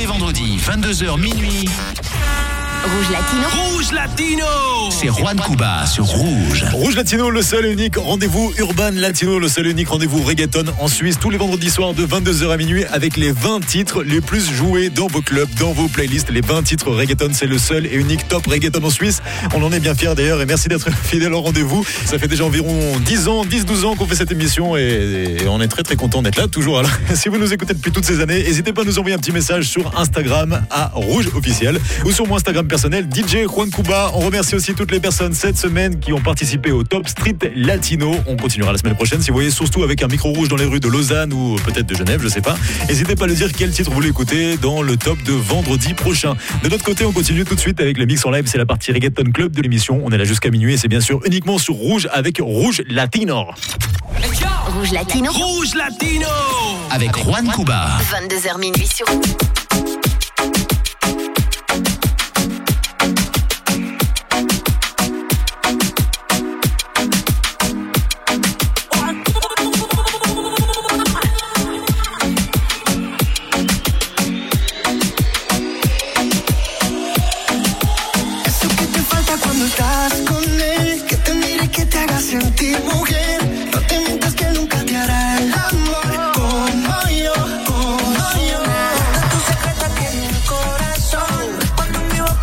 les vendredis, 22h minuit. Rouge Latino. Rouge Latino C'est Juan Cuba sur Rouge. Rouge Latino, le seul et unique rendez-vous Urban Latino, le seul et unique rendez-vous reggaeton en Suisse tous les vendredis soirs de 22h à minuit avec les 20 titres les plus joués dans vos clubs, dans vos playlists. Les 20 titres reggaeton, c'est le seul et unique top reggaeton en Suisse. On en est bien fiers d'ailleurs et merci d'être fidèle au rendez-vous. Ça fait déjà environ 10 ans, 10-12 ans qu'on fait cette émission et, et on est très très content d'être là, toujours là. Si vous nous écoutez depuis toutes ces années, n'hésitez pas à nous envoyer un petit message sur Instagram à Rouge Officiel ou sur mon Instagram personnel DJ Juan Cuba. On remercie aussi toutes les personnes cette semaine qui ont participé au Top Street Latino. On continuera la semaine prochaine. Si vous voyez surtout avec un micro rouge dans les rues de Lausanne ou peut-être de Genève, je sais pas. N'hésitez pas à le dire quel titre vous voulez écouter dans le top de vendredi prochain. De notre côté, on continue tout de suite avec le mix en live. C'est la partie Reggaeton Club de l'émission. On est là jusqu'à minuit et c'est bien sûr uniquement sur Rouge avec Rouge Latino. Rouge Latino. Rouge Latino Avec Juan Cuba. 22h minuit sur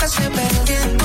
mi boca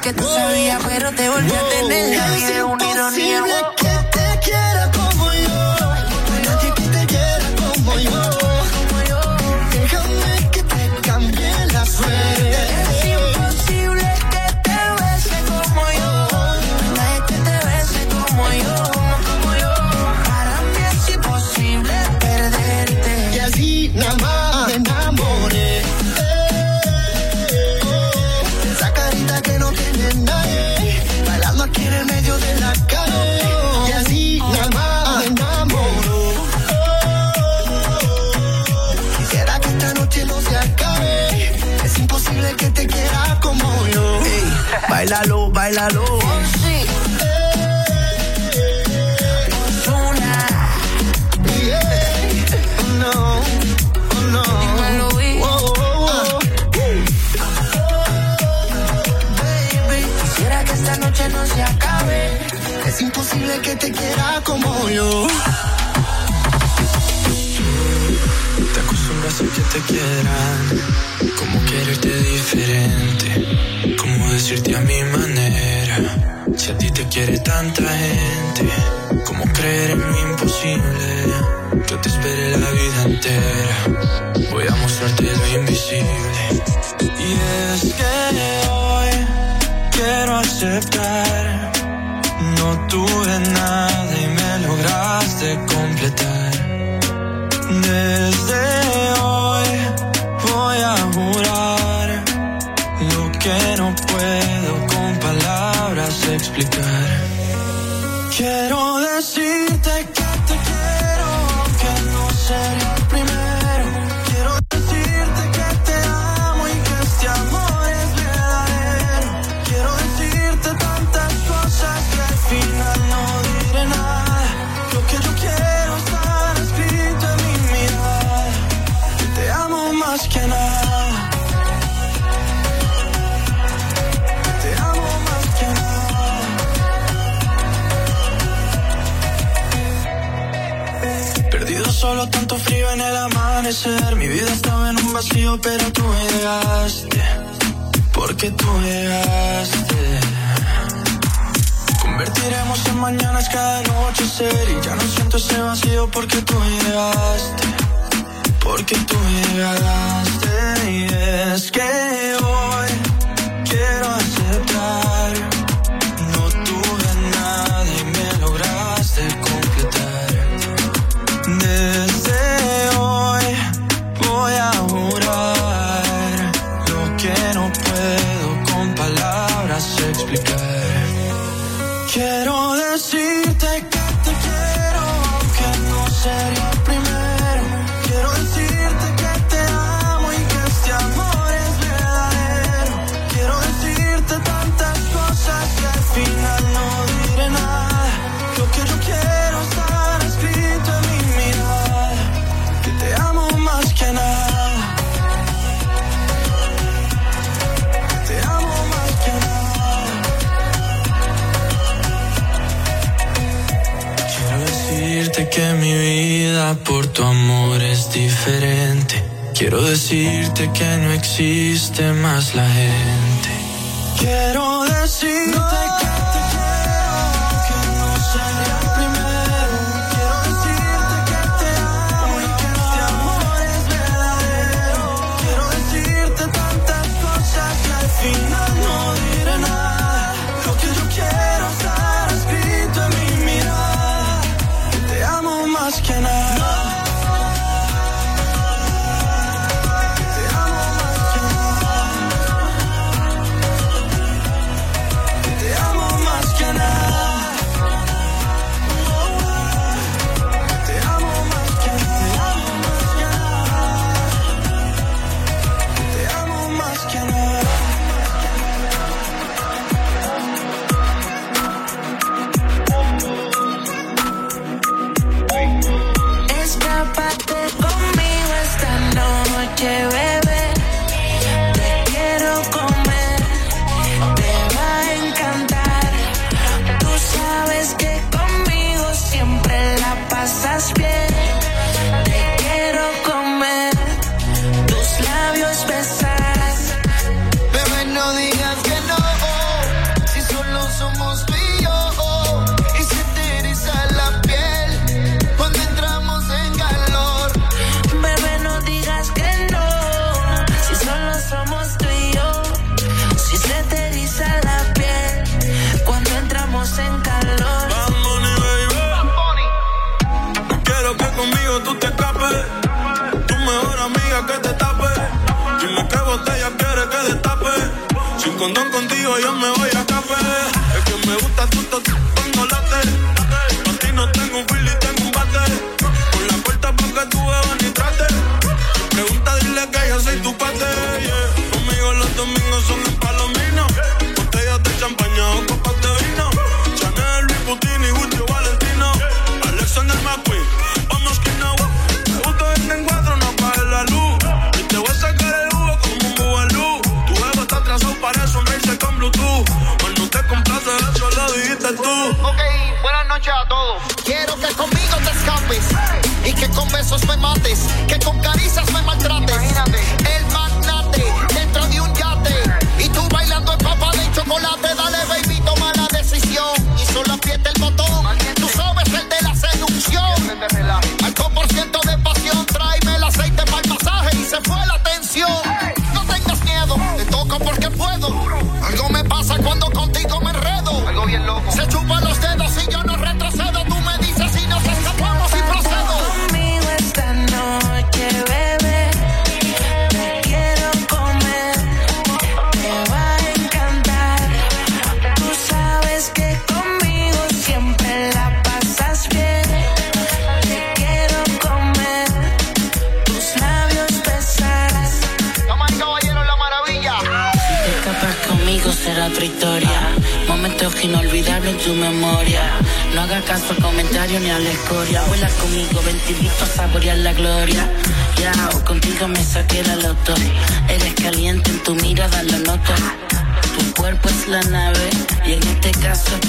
que tú sabías, pero te volví a tener. La vida es una ironía. Explicar. Quiero decirte que te quiero, que no seré amanecer. Mi vida estaba en un vacío, pero tú llegaste. Porque tú llegaste. Convertiremos en mañanas cada anochecer. Y ya no siento ese vacío porque tú llegaste. Porque tú llegaste. Y es que hoy. decirte que no existe más la gente. Quiero decirte que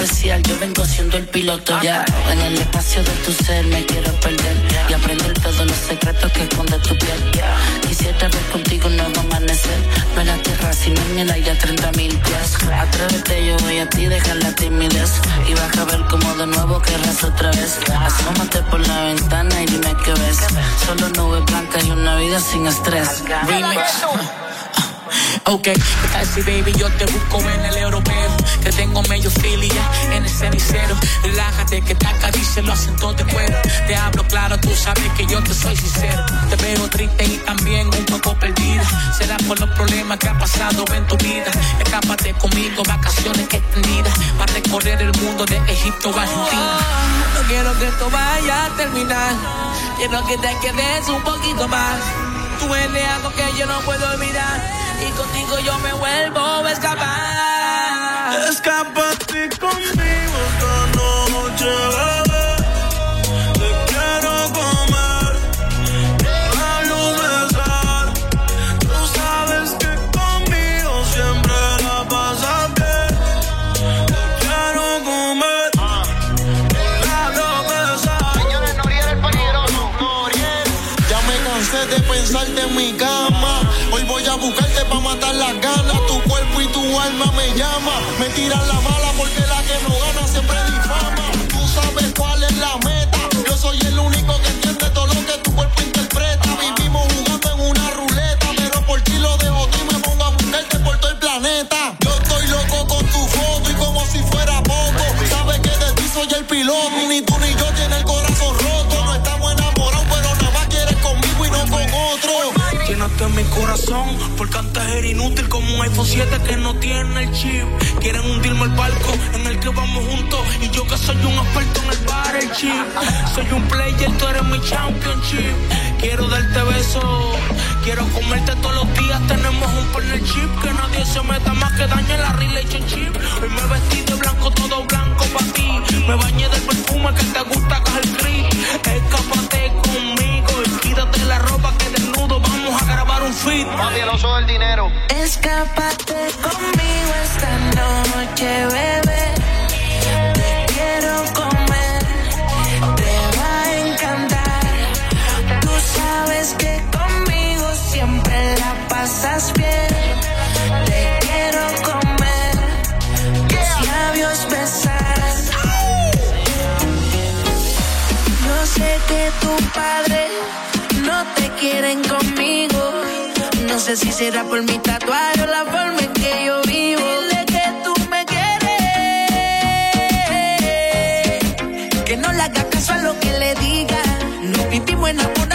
especial yo vengo siendo el piloto. Ya en el espacio de tu ser me quiero perder y aprender todos los secretos que esconde tu piel. Quisiera ver contigo un nuevo amanecer, no en la tierra sino en el aire a 30 mil pies. Atrévete, yo voy a ti, dejar la timidez y vas a ver como de nuevo querrás otra vez. Asómate por la ventana y dime qué ves. Solo nubes blancas y una vida sin estrés. Remix. Ok, casi baby, yo te busco en el europeo. Que tengo medio filia en el cenicero. Relájate que te acaricia los acentos de cuero. Te hablo claro, tú sabes que yo te soy sincero. Te veo triste y también un poco perdida. Será por los problemas que ha pasado en tu vida. Escápate conmigo, vacaciones extendidas. Para recorrer el mundo de Egipto a Argentina. No quiero que esto vaya a terminar. Quiero que te quedes un poquito más. Tú eres algo que yo no puedo olvidar y contigo yo me vuelvo a escapar. Escápate conmigo corazón porque antes era inútil como un iPhone 7 que no tiene el chip. Quieren hundirme el barco en el que vamos juntos. Y yo que soy un experto en el bar, el chip. Soy un player, tú eres mi championship. Quiero darte besos, quiero comerte todos los días. Tenemos un partnership que nadie se meta más que dañe la relationship. Hoy me vestí de blanco, todo blanco para ti. Me bañé del perfume que te gusta, que es el gris. Escápate conmigo grabar un feed. Nadie no soy el dinero. Escápate conmigo esta noche, bebé. Te quiero comer, te va a encantar. Tú sabes que conmigo siempre la pasas bien. Te quiero comer, tus labios besar. Yo sé que tu padre sé si será por mi tatuaje o la forma en que yo vivo. Dile que tú me quieres. Que no le haga caso a lo que le diga. Nos vivimos enamorando día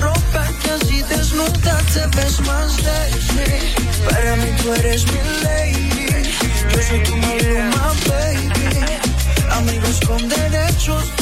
ropa que así desnuda te ves más sexy. Para mí tú eres mi lady, yo soy tu maluma, baby. Amigos con derechos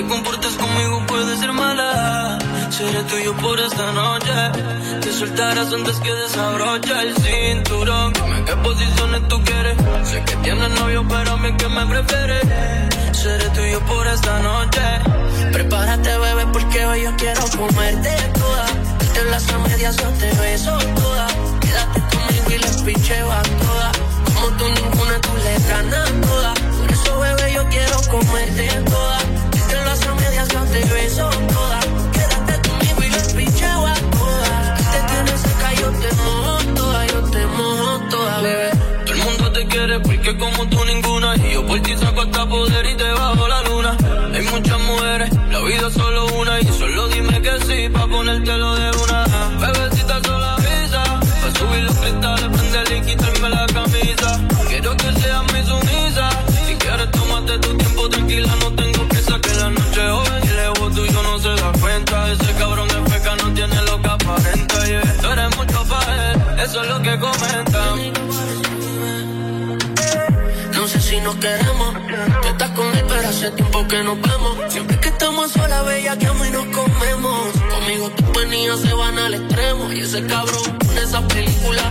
te comportas conmigo, puedes ser mala. Seré tuyo por esta noche. Te soltarás antes que desabrocha el cinturón. Dime en qué posiciones tú quieres. Sé que tienes novio, pero a mí que me prefieres. Seré tuyo por esta noche. Prepárate, bebé, porque hoy yo quiero comerte toda. En las medias yo te beso toda. Quédate conmigo y les picheo a toda. Como tú ninguna, tú le ganas toda. Que nos vemos. Siempre que estamos solas, bella, que y nos comemos. Conmigo tus penías se van al extremo. Y ese cabrón de esa película.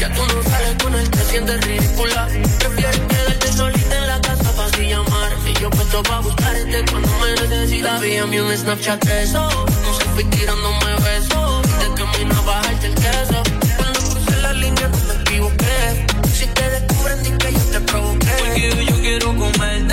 Ya tú no sales con él, te sientes ridícula. Prefieres quedarte solita en la casa para así llamar. Y yo puesto pa' buscarte cuando me necesitas. Envíame un Snapchat de eso. No se fui tirándome besos. De que a bajarte el queso. Cuando crucé la línea no me equivoqué. Si te descubren, di que yo te provoqué. Porque yo quiero las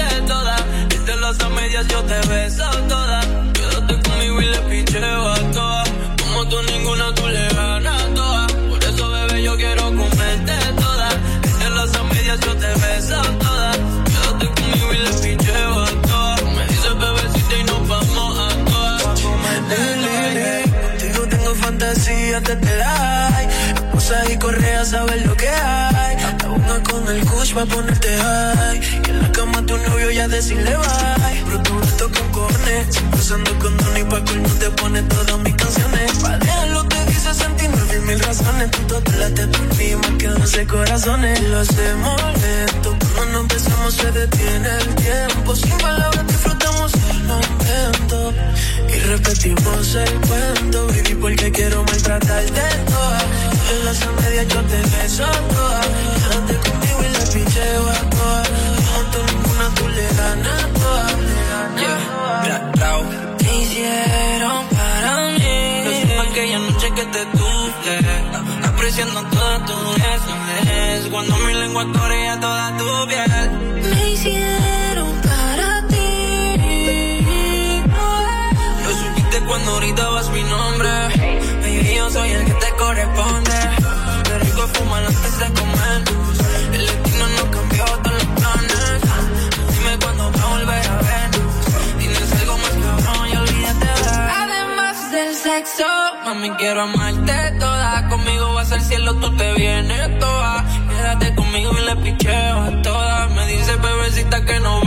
a te beso toda. Quédate conmigo y le picheo a toda. Como tú ninguna, tú le ganas toda. Por eso, bebé, yo quiero comerte toda. Desde las a medias yo te beso toda. Quédate conmigo y le picheo a toda. Me dices bebecita y nos vamos a todas. Contigo tengo fantasías de quedar. Esposas y correas, sabes lo que hay. Con el kush pa' ponerte high. Y en la cama tu novio ya decirle bye. Pero tú con cornes. Siempre usando condón y pa' colmo te pone todas mis canciones. Pa' dejarlo te dice sentir mil mil razones. Tú te late más que 12 corazones. Lo hacemos lento. Cuando nos empezamos se detiene el tiempo. Sin palabras disfrutamos el momento. Y repetimos el cuento, baby, porque quiero maltratarte toda. En las medias yo te beso toda llevo a todas. Tú le ganas todas. Hicieron para mí? Yo supe aquella noche que te tuve. Apreciando todas tus besos. Cuando mi lengua torea toda tu piel. Me hicieron para ti. Lo supiste cuando ahorita vas mi nombre. Baby, yo soy el que te corresponde. Te rico fumar antes de comer Además del sexo, mami, quiero amarte toda. Conmigo vas al cielo, tú te vienes toda. Quédate conmigo y le picheo a todas. Me dice bebecita que no va.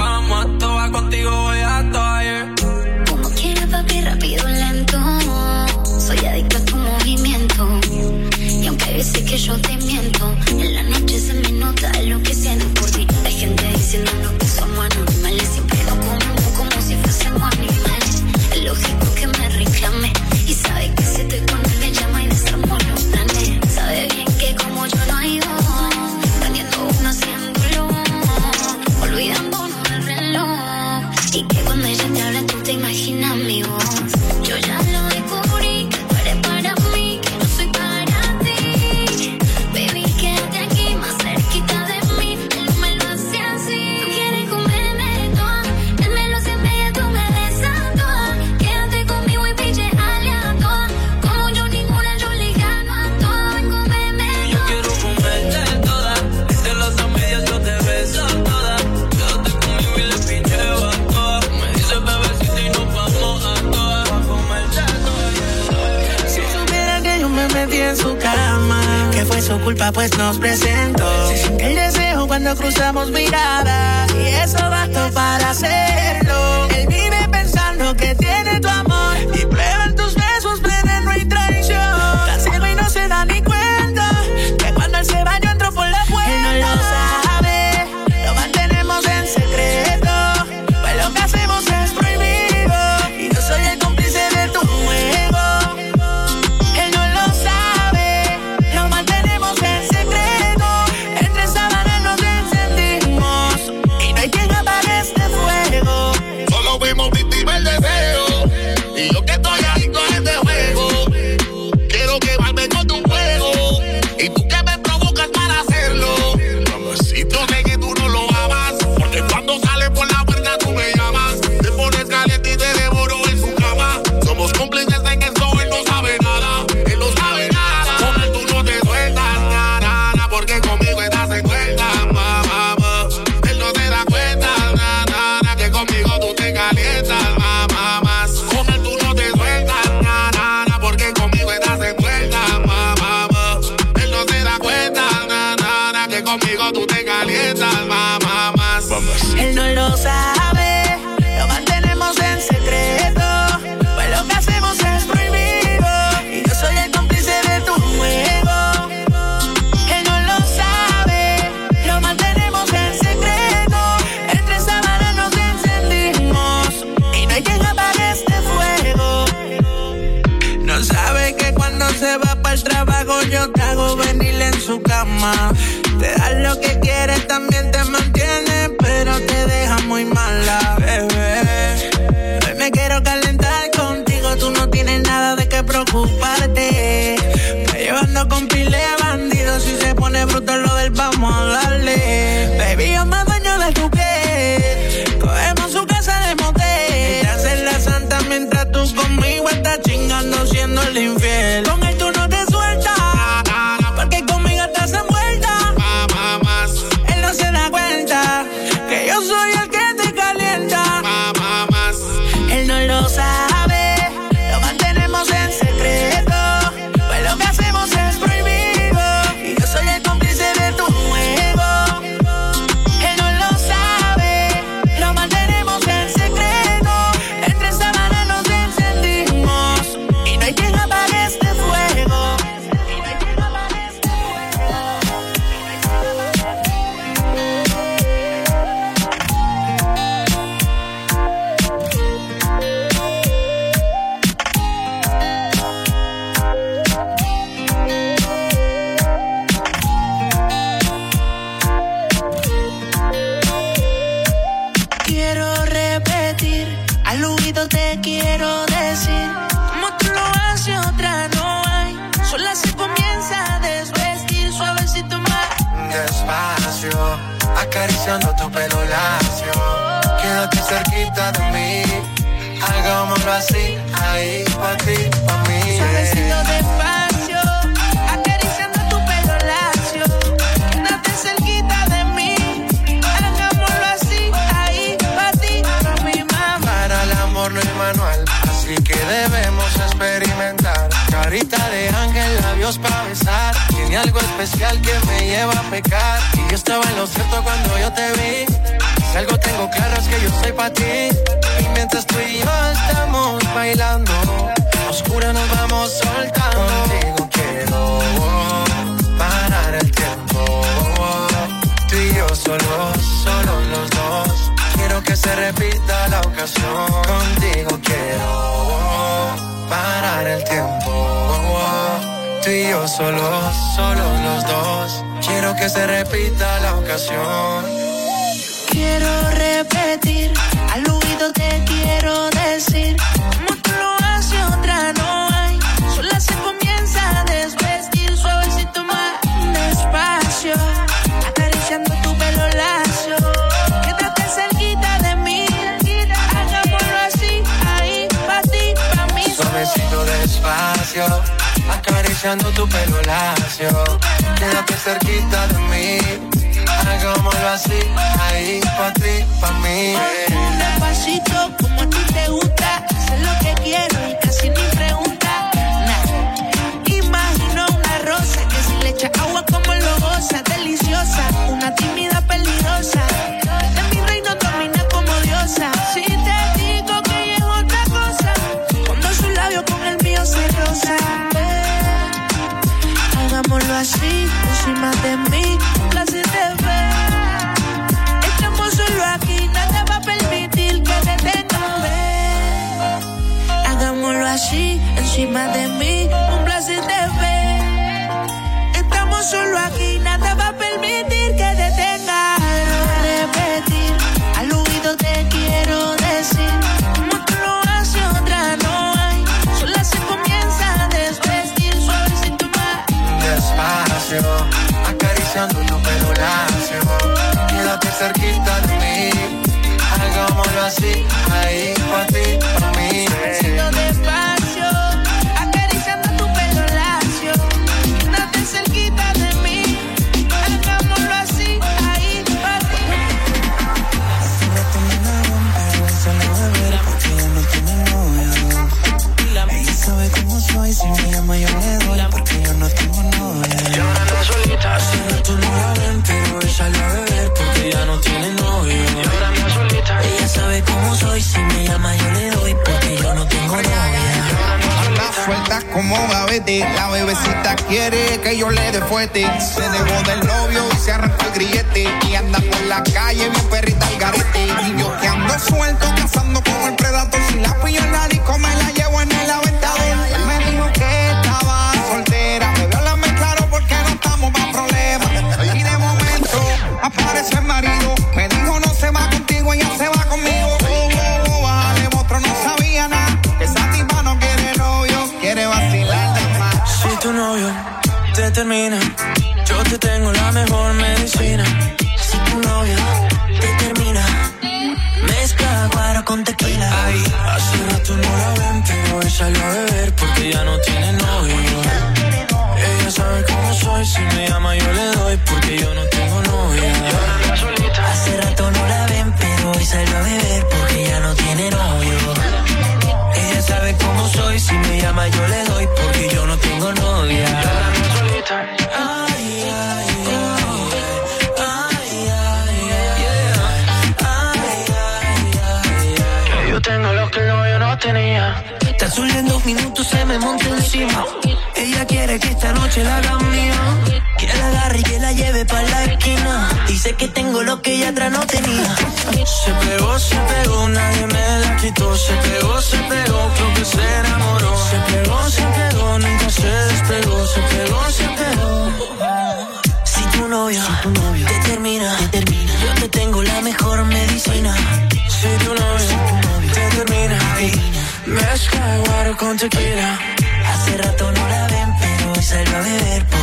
disfrutar lo del vamos a dar. labios para besar. Tiene algo especial que me lleva a pecar. Y yo estaba en lo cierto cuando yo te vi. Si algo tengo claro es que yo soy para ti. Y mientras tú y yo estamos bailando, oscura nos vamos soltando. Contigo quiero parar el tiempo. Tú y yo solos, solo los dos. Quiero que se repita la ocasión. Contigo quiero parar el tiempo tú y yo solos, solos los dos. Quiero que se repita la ocasión. Quiero repetir, al oído te quiero decir, como tú lo haces otra no hay. Sola se comienza a desvestir, suavecito más despacio, acariciando tu pelo lacio. Quédate cerquita de mí, hagámoslo así, ahí, para ti, para mí. Suavecito despacio acariciando tu pelo lacio. Quédate cerquita de mí, hagámoslo así, ahí, pa' ti, pa' mí. Un Despacito, como a ti te gusta, sé lo que quiero y casi ni pregunta. Nah. Imagino una rosa que si le echa agua como lo goza, deliciosa, una tímida peligrosa my them I see. La bebecita quiere que yo le dé fuerte. Se dejó del novio y se arrancó el grillete. Y anda por la calle bien perrita al garete. Y yo que ando suelto, cazando como el predator. sin la pillo díselo a beber.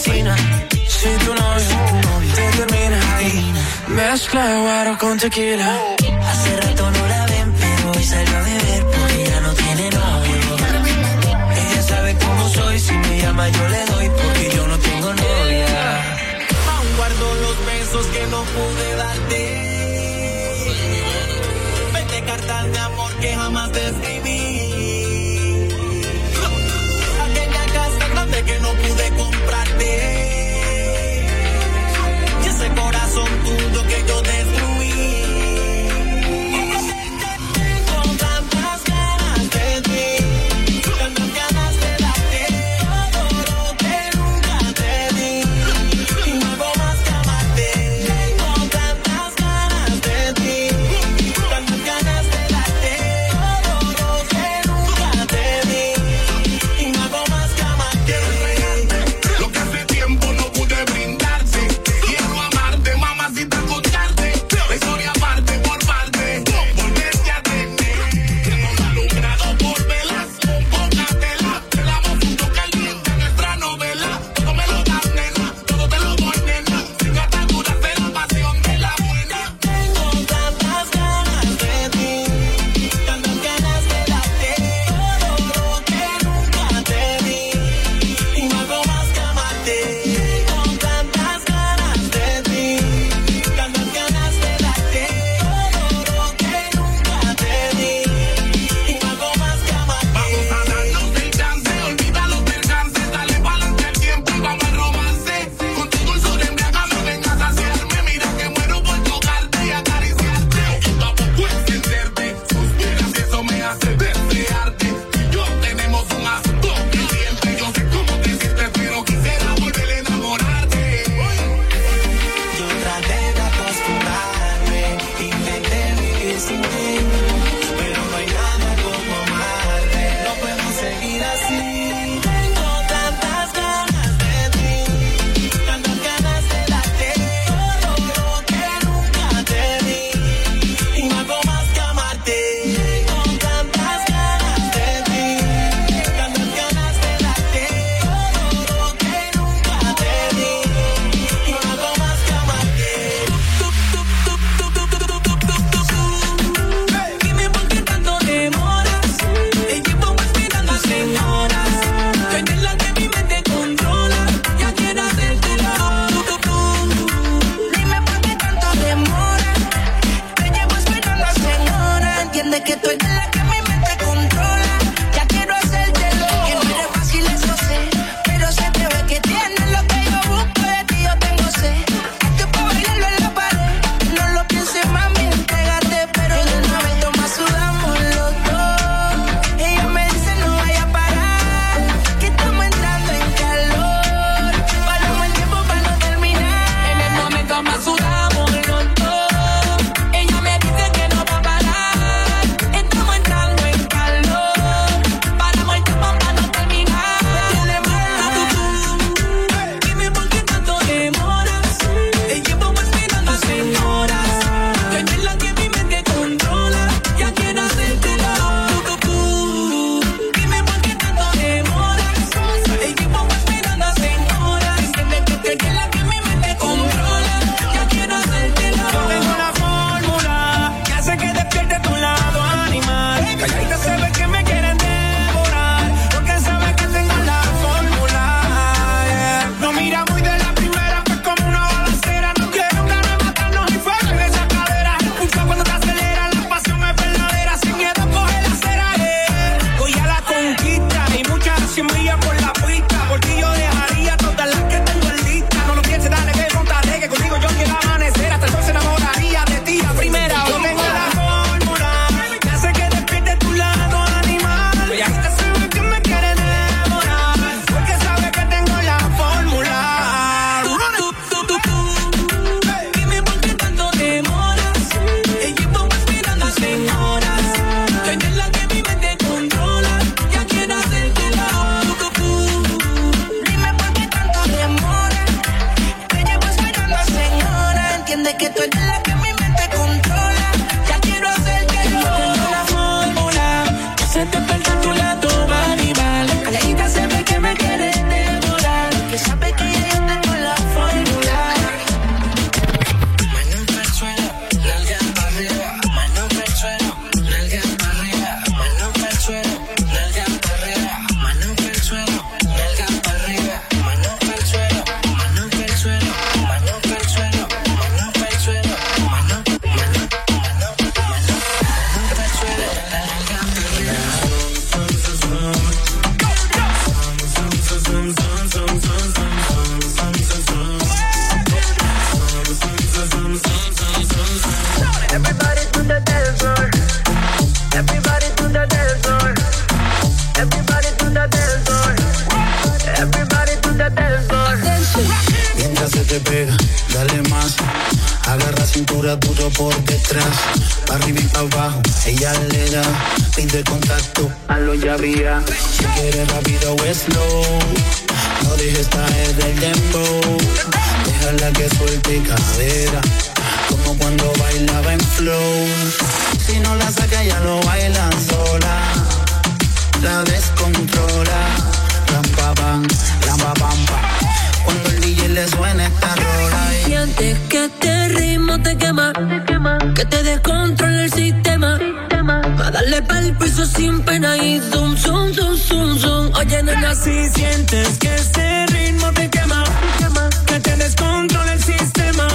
Medicina. Si tu novio, te termina, Mezcla de guaro con tequila. Hace rato no la ven, pero hoy salió a beber porque ya no tiene novio. Ella sabe cómo soy, si me llama yo le doy porque yo no tengo novia. Aún guardo los besos que no pude darte. Vete cartas de amor que jamás te escribí. Pide contacto, a lo ya vía. Si quieres rápido o slow, no dejes caer del dembow. Déjala que suelte cadera, como cuando bailaba en flow. Si no la saca ya lo bailan sola, la descontrola. Ram pa pam, ram pa pam. Cuando el DJ le suena esta rola. Y antes que este ritmo te quema, que te descontrole el sistema. A darle pa'l piso sin pena y zoom, zoom, zoom, zoom, zoom. Oye, nena, si sientes que este ritmo te quema, que te descontrola el sistema.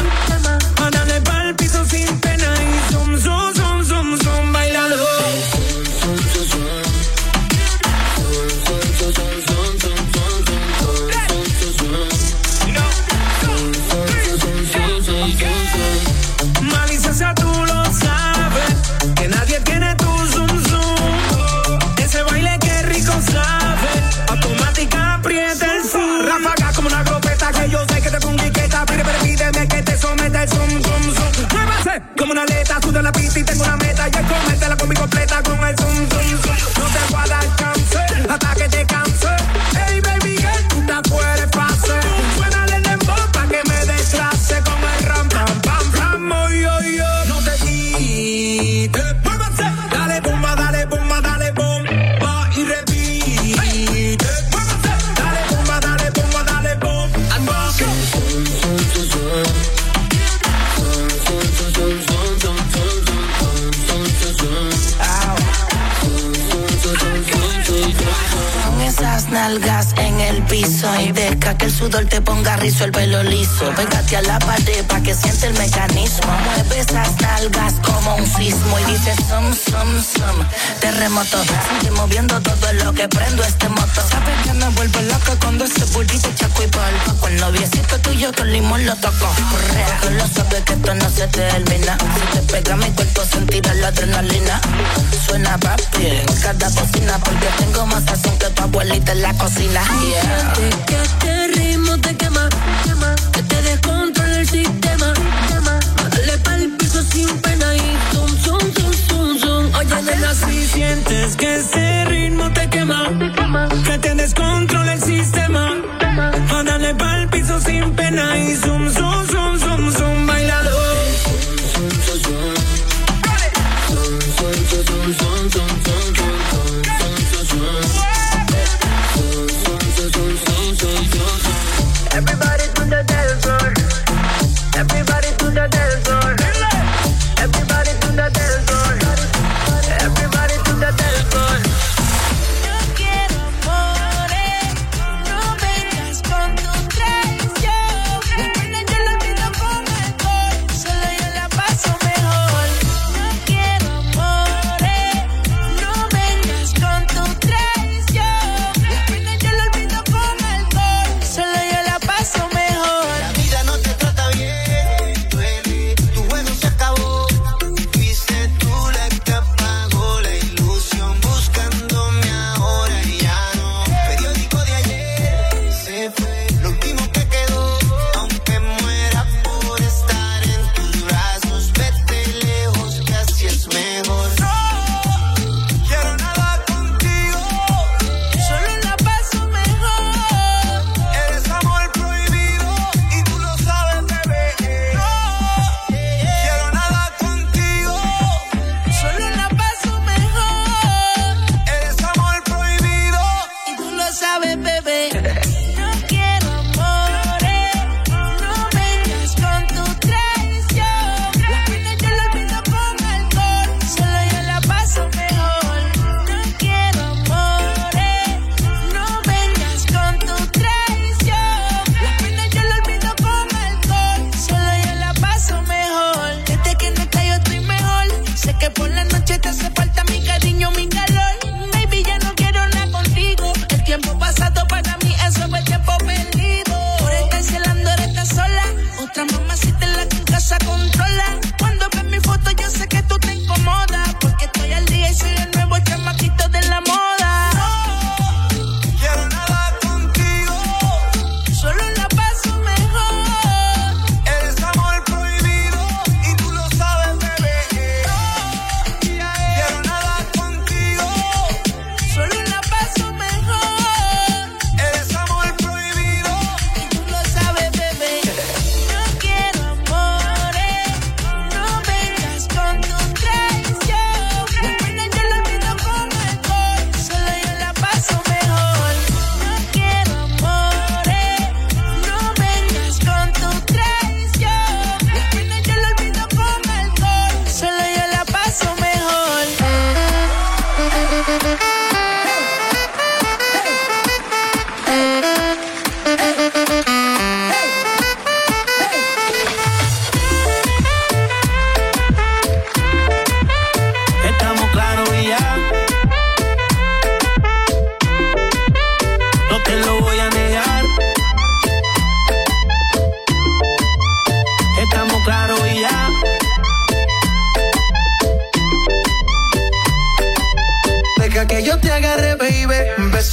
Rizo el pelo liso. Pégate a la pared pa' que siente el mecanismo. Mueve esas nalgas como un sismo y dice som, som, som. Terremoto, sigue moviendo todo lo que prendo este moto. Sabes que me vuelvo loca cuando ese burrito chaco y polvo. Con noviecito tuyo con limón lo toco. Correa, que lo sabes que esto no se termina. Si te pega mi cuerpo sentirá la adrenalina. Suena papi en cada cocina porque tengo más sazón que tu abuelita en la cocina. Yeah. Que este ritmo te quema, que te descontrola el sistema. A darle pa'l piso sin pena y zoom, zoom, zoom, zoom, zoom. Oye, nena, si sientes que ese ritmo te quema, que te descontrola el sistema. A darle pa'l piso sin pena y zoom, zoom,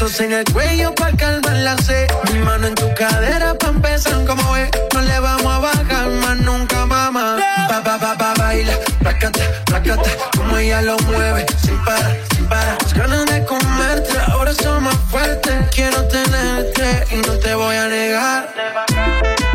Besos en el cuello para calmar la sed. Mi mano en tu cadera pa' empezar como es. No le vamos a bajar más nunca, mamá. Ba, ba, ba, ba, baila, placata, placata. Como ella lo mueve, sin parar, sin parar. Las ganas de comerte, ahora son más fuertes. Quiero tenerte y no te voy a negar.